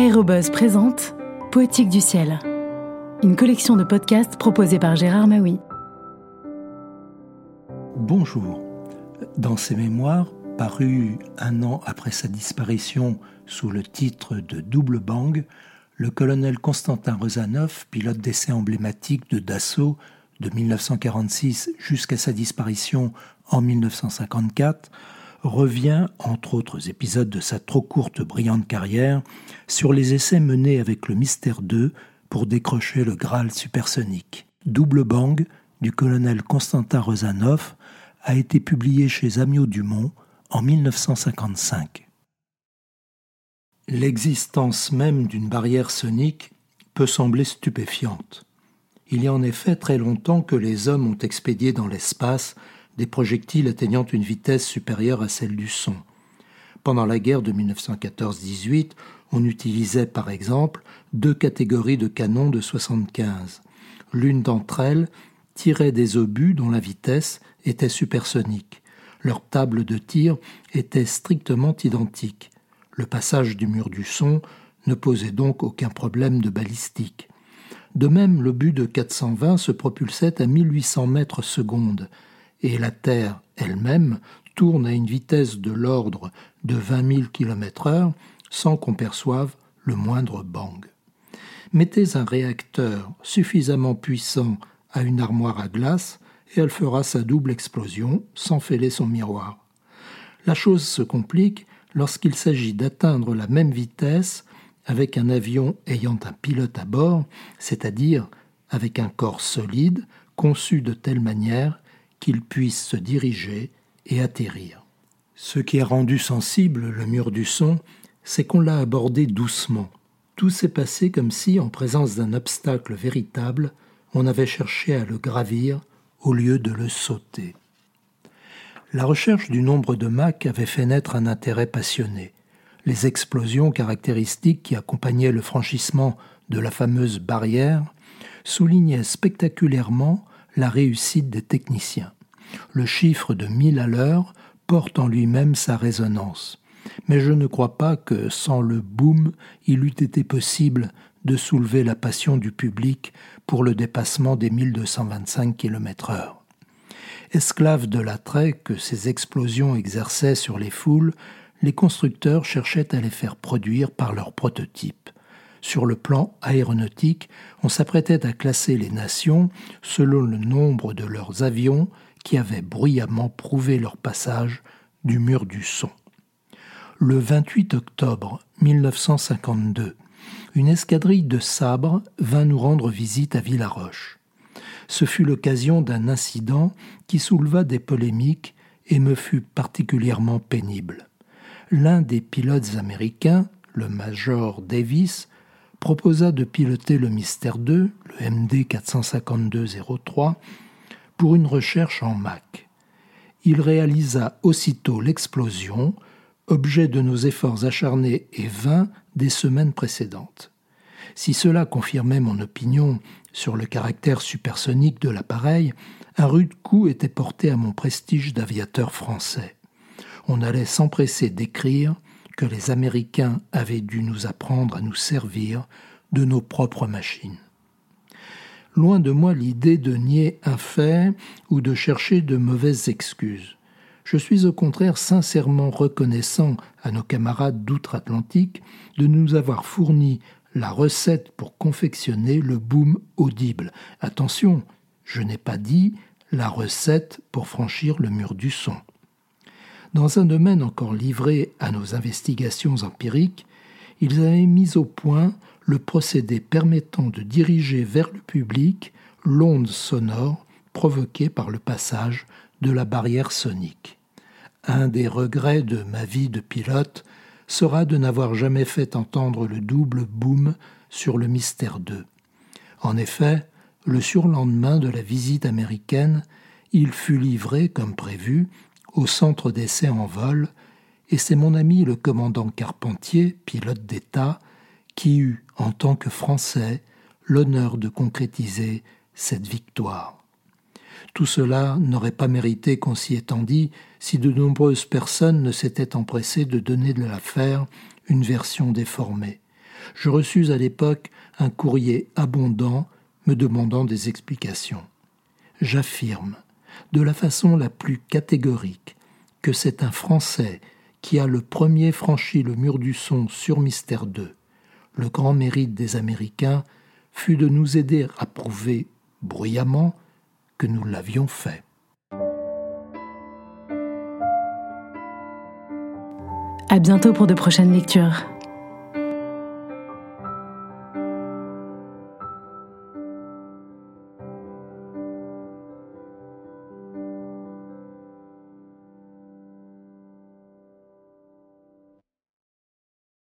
Aérobuzz présente Poétique du ciel, une collection de podcasts proposée par Gérard Maui. Bonjour. Dans ses mémoires, parus un an après sa disparition sous le titre de Double Bang, le colonel Constantin Rozanov, pilote d'essai emblématique de Dassault de 1946 jusqu'à sa disparition en 1954, revient, entre autres épisodes de sa trop courte brillante carrière, sur les essais menés avec le Mystère 2 pour décrocher le Graal supersonique. Double Bang du colonel Constantin Rozanov a été publié chez Amiot Dumont en 1955. L'existence même d'une barrière sonique peut sembler stupéfiante. Il y a en effet très longtemps que les hommes ont expédié dans l'espace des projectiles atteignant une vitesse supérieure à celle du son. Pendant la guerre de 1914-18, on utilisait par exemple deux catégories de canons de 75. L'une d'entre elles tirait des obus dont la vitesse était supersonique. Leur table de tir était strictement identique. Le passage du mur du son ne posait donc aucun problème de balistique. De même, l'obus de 420 se propulsait à 1800 mètres secondes, et la Terre elle-même tourne à une vitesse de l'ordre de 20 000 km/h sans qu'on perçoive le moindre bang. Mettez un réacteur suffisamment puissant à une armoire à glace et elle fera sa double explosion sans fêler son miroir. La chose se complique lorsqu'il s'agit d'atteindre la même vitesse avec un avion ayant un pilote à bord, c'est-à-dire avec un corps solide conçu de telle manière qu'il puisse se diriger et atterrir. Ce qui a rendu sensible le mur du son, c'est qu'on l'a abordé doucement. Tout s'est passé comme si, en présence d'un obstacle véritable, on avait cherché à le gravir au lieu de le sauter. La recherche du nombre de Mach avait fait naître un intérêt passionné. Les explosions caractéristiques qui accompagnaient le franchissement de la fameuse barrière soulignaient spectaculairement la réussite des techniciens. Le chiffre de 1000 à l'heure porte en lui-même sa résonance. Mais je ne crois pas que sans le boom, il eût été possible de soulever la passion du public pour le dépassement des 1225 km/h. Esclaves de l'attrait que ces explosions exerçaient sur les foules, les constructeurs cherchaient à les faire produire par leurs prototypes. Sur le plan aéronautique, on s'apprêtait à classer les nations selon le nombre de leurs avions qui avaient bruyamment prouvé leur passage du mur du son. Le 28 octobre 1952, une escadrille de sabres vint nous rendre visite à Villaroche. Ce fut l'occasion d'un incident qui souleva des polémiques et me fut particulièrement pénible. L'un des pilotes américains, le major Davis, proposa de piloter le Mystère 2, le MD 452-03, pour une recherche en Mach. Il réalisa aussitôt l'explosion, objet de nos efforts acharnés et vains des semaines précédentes. Si cela confirmait mon opinion sur le caractère supersonique de l'appareil, un rude coup était porté à mon prestige d'aviateur français. On allait s'empresser d'écrire les Américains avaient dû nous apprendre à nous servir de nos propres machines. Loin de moi l'idée de nier un fait ou de chercher de mauvaises excuses. Je suis au contraire sincèrement reconnaissant à nos camarades d'outre-Atlantique de nous avoir fourni la recette pour confectionner le boom audible. Attention, je n'ai pas dit la recette pour franchir le mur du son. Dans un domaine encore livré à nos investigations empiriques, ils avaient mis au point le procédé permettant de diriger vers le public l'onde sonore provoquée par le passage de la barrière sonique. Un des regrets de ma vie de pilote sera de n'avoir jamais fait entendre le double boom sur le Mystère 2. En effet, le surlendemain de la visite américaine, il fut livré, comme prévu, au centre d'essai en vol, et c'est mon ami le commandant Carpentier, pilote d'État, qui eut, en tant que Français, l'honneur de concrétiser cette victoire. Tout cela n'aurait pas mérité qu'on s'y étendît si de nombreuses personnes ne s'étaient empressées de donner de l'affaire une version déformée. Je reçus à l'époque un courrier abondant me demandant des explications. J'affirme, de la façon la plus catégorique, que c'est un Français qui a le premier franchi le mur du son sur Mystère 2. Le grand mérite des Américains fut de nous aider à prouver bruyamment que nous l'avions fait. À bientôt pour de prochaines lectures.